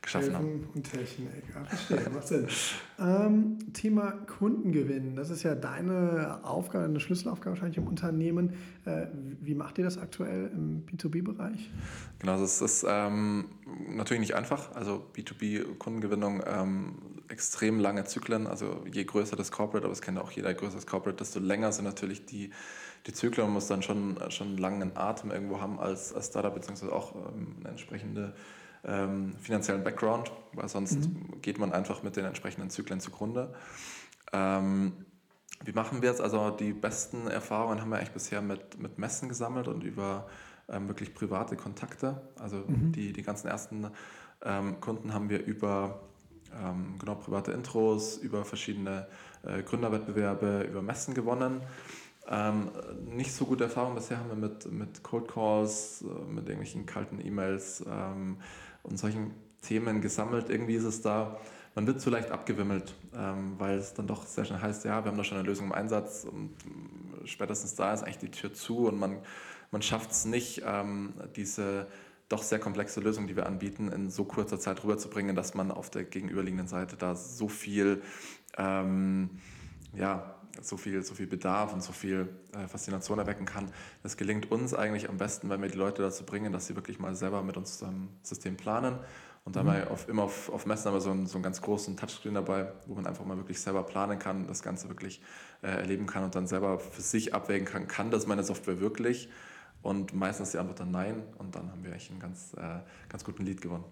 geschaffen Helfen haben. Und Technik, ja, verstehe, macht Sinn. ähm, Thema Kundengewinn, das ist ja deine Aufgabe, eine Schlüsselaufgabe wahrscheinlich im Unternehmen. Äh, wie macht ihr das aktuell im B2B-Bereich? Genau, das ist ähm, natürlich nicht einfach. Also B2B-Kundengewinnung, ähm, extrem lange Zyklen. Also je größer das Corporate, aber das kennt auch jeder, je größer das Corporate, desto länger sind natürlich die, die Zyklen. Man muss dann schon, schon einen langen Atem irgendwo haben als, als Startup, beziehungsweise auch ähm, eine entsprechende ähm, finanziellen Background, weil sonst mhm. geht man einfach mit den entsprechenden Zyklen zugrunde. Ähm, wie machen wir es? Also die besten Erfahrungen haben wir eigentlich bisher mit, mit Messen gesammelt und über ähm, wirklich private Kontakte. Also mhm. die, die ganzen ersten ähm, Kunden haben wir über ähm, genau private Intros, über verschiedene äh, Gründerwettbewerbe, über Messen gewonnen. Ähm, nicht so gute Erfahrungen bisher haben wir mit, mit Cold Calls, äh, mit irgendwelchen kalten E-Mails, ähm, und solchen Themen gesammelt. Irgendwie ist es da, man wird zu leicht abgewimmelt, ähm, weil es dann doch sehr schnell heißt, ja, wir haben da schon eine Lösung im Einsatz und äh, spätestens da ist eigentlich die Tür zu und man, man schafft es nicht, ähm, diese doch sehr komplexe Lösung, die wir anbieten, in so kurzer Zeit rüberzubringen, dass man auf der gegenüberliegenden Seite da so viel ähm, ja, so viel, so viel Bedarf und so viel äh, Faszination erwecken kann. Das gelingt uns eigentlich am besten, wenn wir die Leute dazu bringen, dass sie wirklich mal selber mit uns zusammen System planen. Und dabei mhm. auf, immer auf, auf Messen haben wir so einen, so einen ganz großen Touchscreen dabei, wo man einfach mal wirklich selber planen kann, das Ganze wirklich äh, erleben kann und dann selber für sich abwägen kann, kann das meine Software wirklich? Und meistens die Antwort dann nein. Und dann haben wir eigentlich einen ganz, äh, ganz guten Lead gewonnen.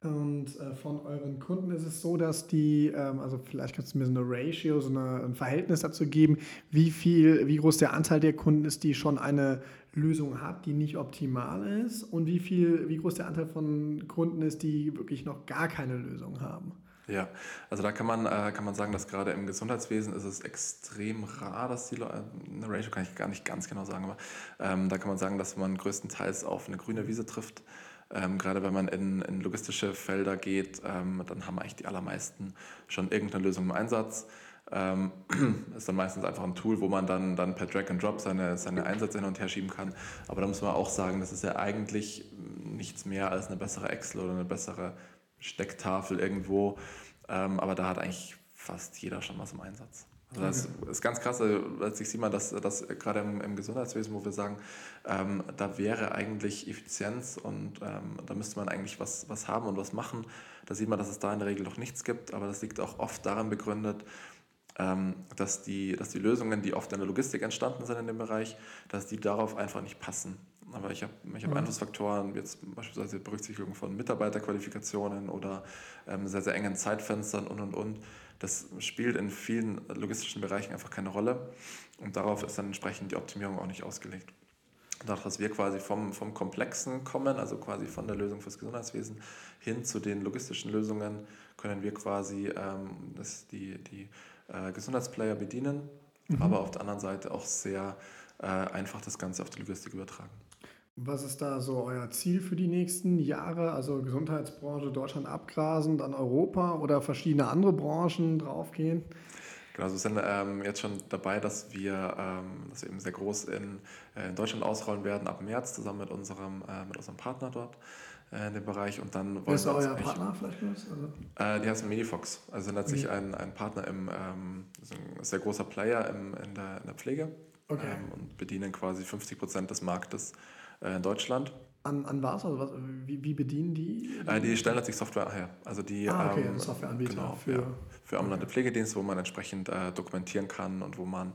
Und äh, von euren Kunden ist es so, dass die, ähm, also vielleicht kannst du mir so eine Ratio, so eine, ein Verhältnis dazu geben, wie viel, wie groß der Anteil der Kunden ist, die schon eine Lösung hat, die nicht optimal ist, und wie viel, wie groß der Anteil von Kunden ist, die wirklich noch gar keine Lösung haben. Ja, also da kann man, äh, kann man sagen, dass gerade im Gesundheitswesen ist es extrem rar, dass die Leute, eine Ratio kann ich gar nicht ganz genau sagen, aber ähm, da kann man sagen, dass man größtenteils auf eine grüne Wiese trifft. Ähm, gerade wenn man in, in logistische Felder geht, ähm, dann haben eigentlich die allermeisten schon irgendeine Lösung im Einsatz. Ähm, ist dann meistens einfach ein Tool, wo man dann, dann per Drag and Drop seine, seine Einsätze hin und her schieben kann. Aber da muss man auch sagen, das ist ja eigentlich nichts mehr als eine bessere Excel oder eine bessere Stecktafel irgendwo. Ähm, aber da hat eigentlich fast jeder schon was im Einsatz. Also das ist ganz krass. Also letztlich sieht man, dass, dass gerade im, im Gesundheitswesen, wo wir sagen, ähm, da wäre eigentlich Effizienz und ähm, da müsste man eigentlich was, was haben und was machen. Da sieht man, dass es da in der Regel noch nichts gibt, aber das liegt auch oft daran begründet, ähm, dass, die, dass die Lösungen, die oft in der Logistik entstanden sind in dem Bereich, dass die darauf einfach nicht passen. Aber ich habe ich hab mhm. Einflussfaktoren, jetzt beispielsweise Berücksichtigung von Mitarbeiterqualifikationen oder ähm, sehr, sehr engen Zeitfenstern und und und. Das spielt in vielen logistischen Bereichen einfach keine Rolle und darauf ist dann entsprechend die Optimierung auch nicht ausgelegt. Dadurch, dass wir quasi vom, vom Komplexen kommen, also quasi von der Lösung fürs Gesundheitswesen hin zu den logistischen Lösungen, können wir quasi ähm, das, die, die äh, Gesundheitsplayer bedienen, mhm. aber auf der anderen Seite auch sehr äh, einfach das Ganze auf die Logistik übertragen. Was ist da so euer Ziel für die nächsten Jahre? Also Gesundheitsbranche Deutschland abgrasen, dann Europa oder verschiedene andere Branchen draufgehen? Genau, also wir sind ähm, jetzt schon dabei, dass wir ähm, das eben sehr groß in, äh, in Deutschland ausrollen werden ab März zusammen mit unserem, äh, mit unserem Partner dort äh, in dem Bereich. Und dann Wer ist euer Partner vielleicht was? Also? die heißt Medifox. Also letztlich mhm. ein, ein Partner im ähm, ein sehr großer Player im, in, der, in der Pflege okay. Ähm, und bedienen quasi 50 Prozent des Marktes äh, in Deutschland. An, an was? Also was wie, wie bedienen die? Äh, die stellen sich Software her. Also die ah, okay, ähm, Softwareanbieter genau, für, ja, für ambulante okay. Pflegedienste, wo man entsprechend äh, dokumentieren kann und wo man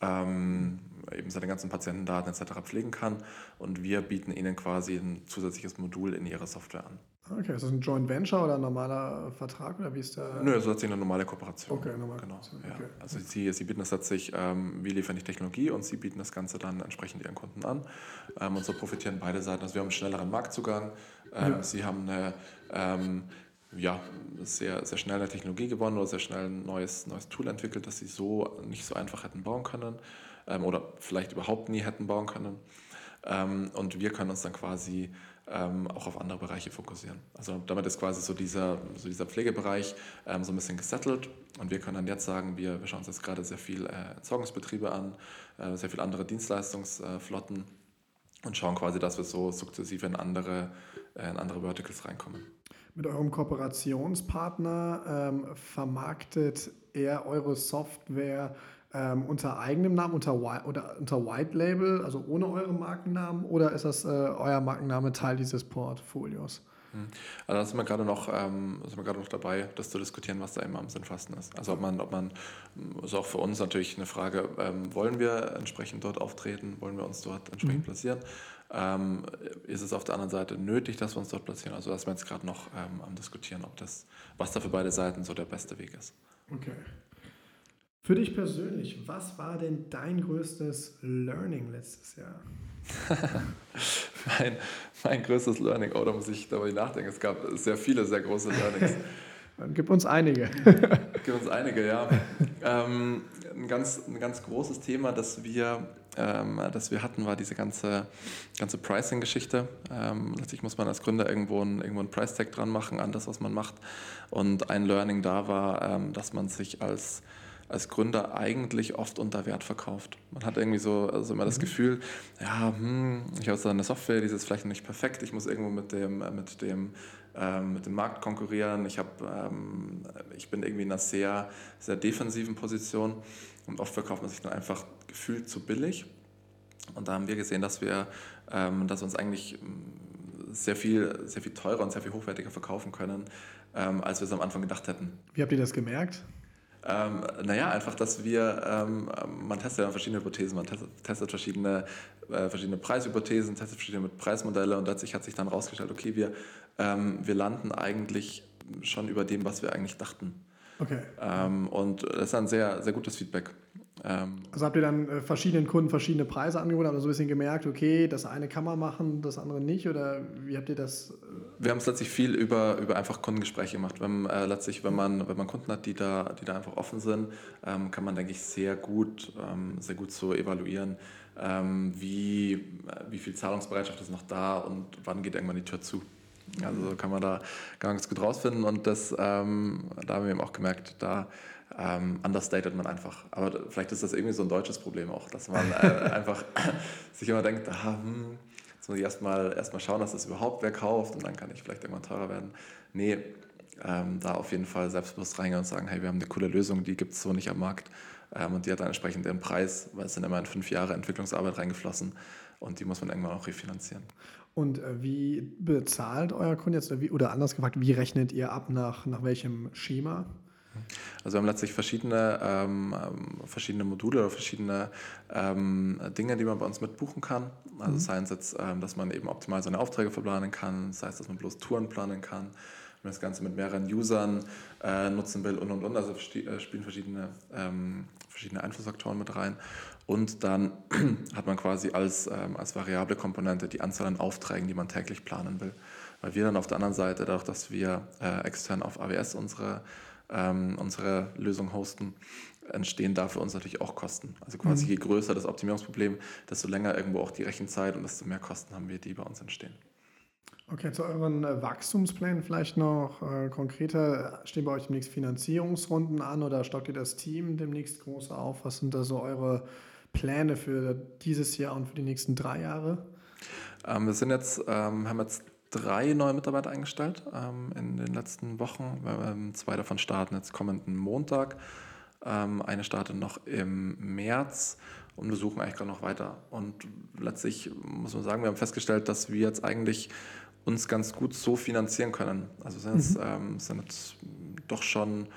ähm, eben seine ganzen Patientendaten etc. pflegen kann. Und wir bieten ihnen quasi ein zusätzliches Modul in ihre Software an. Okay, ist das ein Joint Venture oder ein normaler Vertrag oder wie ist der? Nö, das ist eine normale Kooperation. Okay, normale genau, ja. Okay. Also sie, sie bieten das letztlich, ähm, wir liefern die Technologie und sie bieten das Ganze dann entsprechend ihren Kunden an. Ähm, und so profitieren beide Seiten. Also wir haben einen schnelleren Marktzugang. Ähm, ja. Sie haben eine ähm, ja, sehr, sehr schnell eine Technologie gewonnen oder sehr schnell ein neues, neues Tool entwickelt, das sie so nicht so einfach hätten bauen können ähm, oder vielleicht überhaupt nie hätten bauen können. Ähm, und wir können uns dann quasi ähm, auch auf andere Bereiche fokussieren. Also damit ist quasi so dieser, so dieser Pflegebereich ähm, so ein bisschen gesettelt und wir können dann jetzt sagen, wir, wir schauen uns jetzt gerade sehr viel äh, Entsorgungsbetriebe an, äh, sehr viele andere Dienstleistungsflotten und schauen quasi, dass wir so sukzessive in andere, äh, in andere Verticals reinkommen. Mit eurem Kooperationspartner ähm, vermarktet er eure Software ähm, unter eigenem Namen, unter, oder unter White Label, also ohne euren Markennamen, oder ist das äh, euer Markenname Teil dieses Portfolios? Also da sind wir gerade noch, ähm, sind wir gerade noch dabei, das zu diskutieren, was da immer am sinnvollsten ist. Also ob man, ob man, ist auch für uns natürlich eine Frage, ähm, wollen wir entsprechend dort auftreten, wollen wir uns dort entsprechend mhm. platzieren? Ähm, ist es auf der anderen Seite nötig, dass wir uns dort platzieren? Also da sind wir jetzt gerade noch ähm, am diskutieren, ob das, was da für beide Seiten so der beste Weg ist. Okay. Für dich persönlich, was war denn dein größtes Learning letztes Jahr? mein, mein größtes Learning, oh, da muss ich darüber nachdenken. Es gab sehr viele sehr große Learnings. Dann gib uns einige. gib uns einige, ja. Ähm, ein, ganz, ein ganz großes Thema, das wir, ähm, das wir hatten, war diese ganze, ganze Pricing-Geschichte. Ähm, letztlich muss man als Gründer irgendwo ein, irgendwo ein Price-Tag dran machen an das, was man macht. Und ein Learning da war, ähm, dass man sich als als Gründer eigentlich oft unter Wert verkauft. Man hat irgendwie so also immer das mhm. Gefühl, ja, hm, ich habe so eine Software, die ist jetzt vielleicht nicht perfekt, ich muss irgendwo mit dem, äh, mit dem, ähm, mit dem Markt konkurrieren, ich, hab, ähm, ich bin irgendwie in einer sehr, sehr defensiven Position und oft verkauft man sich dann einfach gefühlt zu billig. Und da haben wir gesehen, dass wir, ähm, dass wir uns eigentlich hm, sehr viel, sehr viel teurer und sehr viel hochwertiger verkaufen können, ähm, als wir es am Anfang gedacht hätten. Wie habt ihr das gemerkt? Ähm, naja, einfach, dass wir, ähm, man testet ja verschiedene Hypothesen, man testet, testet verschiedene, äh, verschiedene Preishypothesen, testet verschiedene Preismodelle und letztlich hat sich dann herausgestellt, okay, wir, ähm, wir landen eigentlich schon über dem, was wir eigentlich dachten. Okay. Ähm, und das ist ein sehr, sehr gutes Feedback. Ähm, also habt ihr dann äh, verschiedenen Kunden verschiedene Preise angeboten, aber so ein bisschen gemerkt, okay, das eine kann man machen, das andere nicht? Oder wie habt ihr das? Äh Wir haben es letztlich viel über, über einfach Kundengespräche gemacht. Wenn, äh, letztlich, wenn man, wenn man Kunden hat, die da, die da einfach offen sind, ähm, kann man, denke ich, sehr gut, ähm, sehr gut so evaluieren, ähm, wie, äh, wie viel Zahlungsbereitschaft ist noch da und wann geht irgendwann die Tür zu. Also kann man da ganz gut rausfinden und das, ähm, da haben wir eben auch gemerkt, da ähm, understated man einfach. Aber vielleicht ist das irgendwie so ein deutsches Problem auch, dass man äh, einfach sich immer denkt, ah, hm, jetzt muss ich erstmal erst mal schauen, dass das überhaupt wer kauft und dann kann ich vielleicht irgendwann teurer werden. Nee, ähm, da auf jeden Fall selbstbewusst reingehen und sagen, hey, wir haben eine coole Lösung, die gibt es so nicht am Markt. ähm, und die hat dann entsprechend den Preis, weil es sind immer in fünf Jahre Entwicklungsarbeit reingeflossen und die muss man irgendwann auch refinanzieren. Und äh, wie bezahlt euer Kunde jetzt, oder anders gefragt, wie rechnet ihr ab, nach, nach welchem Schema? Also wir haben letztlich verschiedene, ähm, ähm, verschiedene Module oder verschiedene ähm, Dinge, die man bei uns mitbuchen kann. Also mhm. sei es jetzt, ähm, dass man eben optimal seine Aufträge verplanen kann, sei es, dass man bloß Touren planen kann, wenn man das Ganze mit mehreren Usern äh, nutzen will und und und. Also äh, spielen verschiedene, ähm, verschiedene Einflussfaktoren mit rein. Und dann hat man quasi als, ähm, als variable Komponente die Anzahl an Aufträgen, die man täglich planen will. Weil wir dann auf der anderen Seite, dadurch, dass wir äh, extern auf AWS unsere ähm, unsere Lösung hosten, entstehen da für uns natürlich auch Kosten. Also quasi mhm. je größer das Optimierungsproblem, desto länger irgendwo auch die Rechenzeit und desto mehr Kosten haben wir, die bei uns entstehen. Okay, zu euren äh, Wachstumsplänen vielleicht noch äh, konkreter. Stehen bei euch demnächst Finanzierungsrunden an oder stockt ihr das Team demnächst groß auf? Was sind da so eure Pläne für dieses Jahr und für die nächsten drei Jahre? Ähm, wir sind jetzt, ähm, haben jetzt drei neue Mitarbeiter eingestellt ähm, in den letzten Wochen. Ähm, zwei davon starten jetzt kommenden Montag. Ähm, eine startet noch im März und wir suchen eigentlich gerade noch weiter. Und letztlich muss man sagen, wir haben festgestellt, dass wir jetzt eigentlich uns ganz gut so finanzieren können. Also sind jetzt, mhm. ähm, sind jetzt doch schon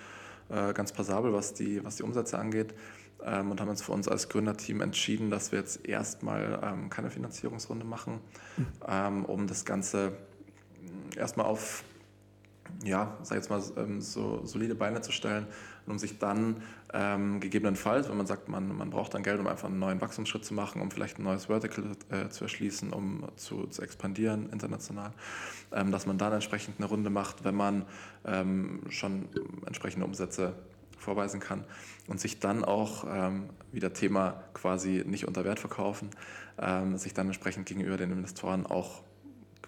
äh, ganz passabel, was die, was die Umsätze angeht ähm, und haben uns für uns als Gründerteam entschieden, dass wir jetzt erstmal ähm, keine Finanzierungsrunde machen, mhm. um das Ganze erstmal auf, ja, sag jetzt mal, ähm, so solide Beine zu stellen und um sich dann ähm, gegebenenfalls, wenn man sagt, man, man braucht dann Geld, um einfach einen neuen Wachstumsschritt zu machen, um vielleicht ein neues Vertical äh, zu erschließen, um zu, zu expandieren international, ähm, dass man dann entsprechend eine Runde macht, wenn man ähm, schon entsprechende Umsätze vorweisen kann und sich dann auch ähm, wieder Thema quasi nicht unter Wert verkaufen, ähm, sich dann entsprechend gegenüber den Investoren auch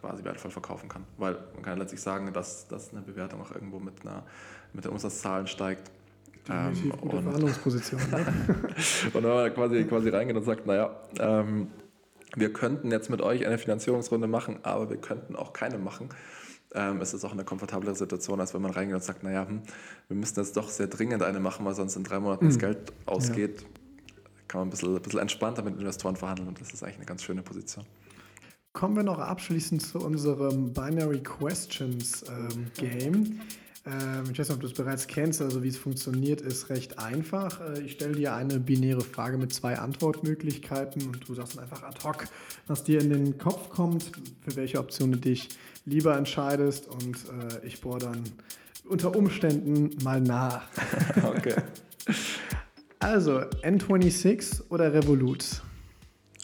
quasi wertvoll verkaufen kann. Weil man kann letztlich sagen, dass, dass eine Bewertung auch irgendwo mit, einer, mit den Umsatzzahlen steigt. Ähm, gute Verhandlungsposition. Ne? und wenn man quasi, quasi reingeht und sagt, naja, ähm, wir könnten jetzt mit euch eine Finanzierungsrunde machen, aber wir könnten auch keine machen, ähm, ist es auch eine komfortablere Situation, als wenn man reingeht und sagt, naja, hm, wir müssen jetzt doch sehr dringend eine machen, weil sonst in drei Monaten mhm. das Geld ausgeht. Ja. Kann man ein bisschen, ein bisschen entspannter mit Investoren verhandeln und das ist eigentlich eine ganz schöne Position. Kommen wir noch abschließend zu unserem Binary Questions ähm, Game. Ähm, ich weiß nicht, ob du es bereits kennst, also wie es funktioniert, ist recht einfach. Äh, ich stelle dir eine binäre Frage mit zwei Antwortmöglichkeiten und du sagst einfach ad hoc, was dir in den Kopf kommt, für welche Option du dich lieber entscheidest und äh, ich bohre dann unter Umständen mal nach. okay. Also, N26 oder Revolut?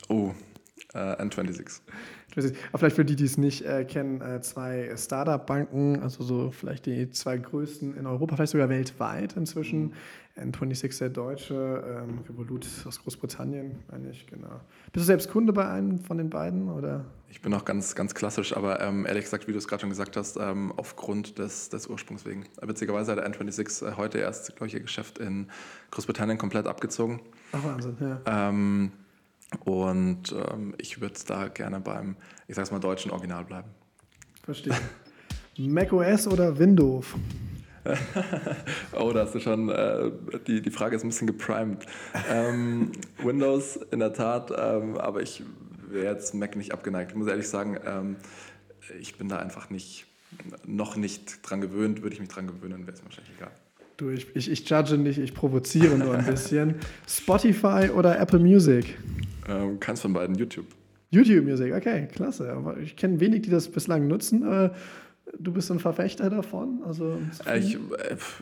Oh, äh, N26 aber vielleicht für die, die es nicht äh, kennen, äh, zwei Startup-Banken, also so vielleicht die zwei größten in Europa, vielleicht sogar weltweit inzwischen. Mhm. N26 der Deutsche, ähm, Revolut aus Großbritannien, meine ich, genau. Bist du selbst Kunde bei einem von den beiden? Oder? Ich bin auch ganz, ganz klassisch, aber ähm, ehrlich gesagt, wie du es gerade schon gesagt hast, ähm, aufgrund des, des Ursprungs wegen. Witzigerweise hat der N26 äh, heute erst, glaube ich, ihr Geschäft in Großbritannien komplett abgezogen. Ach, Wahnsinn, ja. Ähm, und ähm, ich würde da gerne beim, ich sag's mal, deutschen Original bleiben. Verstehe. Mac OS oder Windows? oh, da hast du schon, äh, die, die Frage ist ein bisschen geprimed. Ähm, Windows in der Tat, ähm, aber ich wäre jetzt Mac nicht abgeneigt. Ich muss ehrlich sagen, ähm, ich bin da einfach nicht, noch nicht dran gewöhnt. Würde ich mich dran gewöhnen, wäre es wahrscheinlich egal. Du, ich, ich, ich judge nicht, ich provoziere nur ein bisschen. Spotify oder Apple Music? Ähm, keins von beiden, YouTube. YouTube Music, okay, klasse. Aber ich kenne wenig, die das bislang nutzen. Äh, du bist ein Verfechter davon? Also, äh, ich,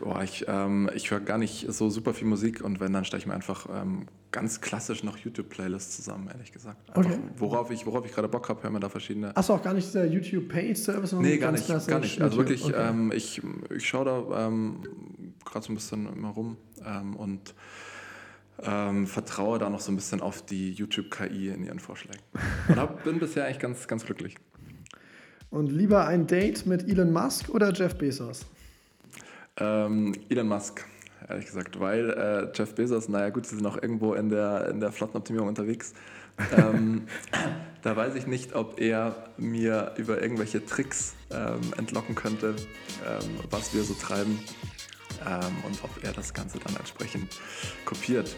oh, ich, ähm, ich höre gar nicht so super viel Musik und wenn, dann stelle ich mir einfach ähm, ganz klassisch noch YouTube-Playlists zusammen, ehrlich gesagt. Einfach, okay. Worauf ich, worauf ich gerade Bock habe, hören wir da verschiedene. Achso, auch gar nicht dieser YouTube-Paid-Service? Nee, gar nicht, gar nicht. Also wirklich, okay. ähm, ich, ich schaue da ähm, gerade so ein bisschen immer rum ähm, und ähm, vertraue da noch so ein bisschen auf die YouTube-KI in ihren Vorschlägen. Und hab, bin bisher eigentlich ganz, ganz glücklich. Und lieber ein Date mit Elon Musk oder Jeff Bezos? Ähm, Elon Musk, ehrlich gesagt, weil äh, Jeff Bezos, naja gut, sie sind auch irgendwo in der, in der Flottenoptimierung unterwegs. ähm, da weiß ich nicht, ob er mir über irgendwelche Tricks ähm, entlocken könnte, ähm, was wir so treiben. Ähm, und ob er das Ganze dann entsprechend kopiert.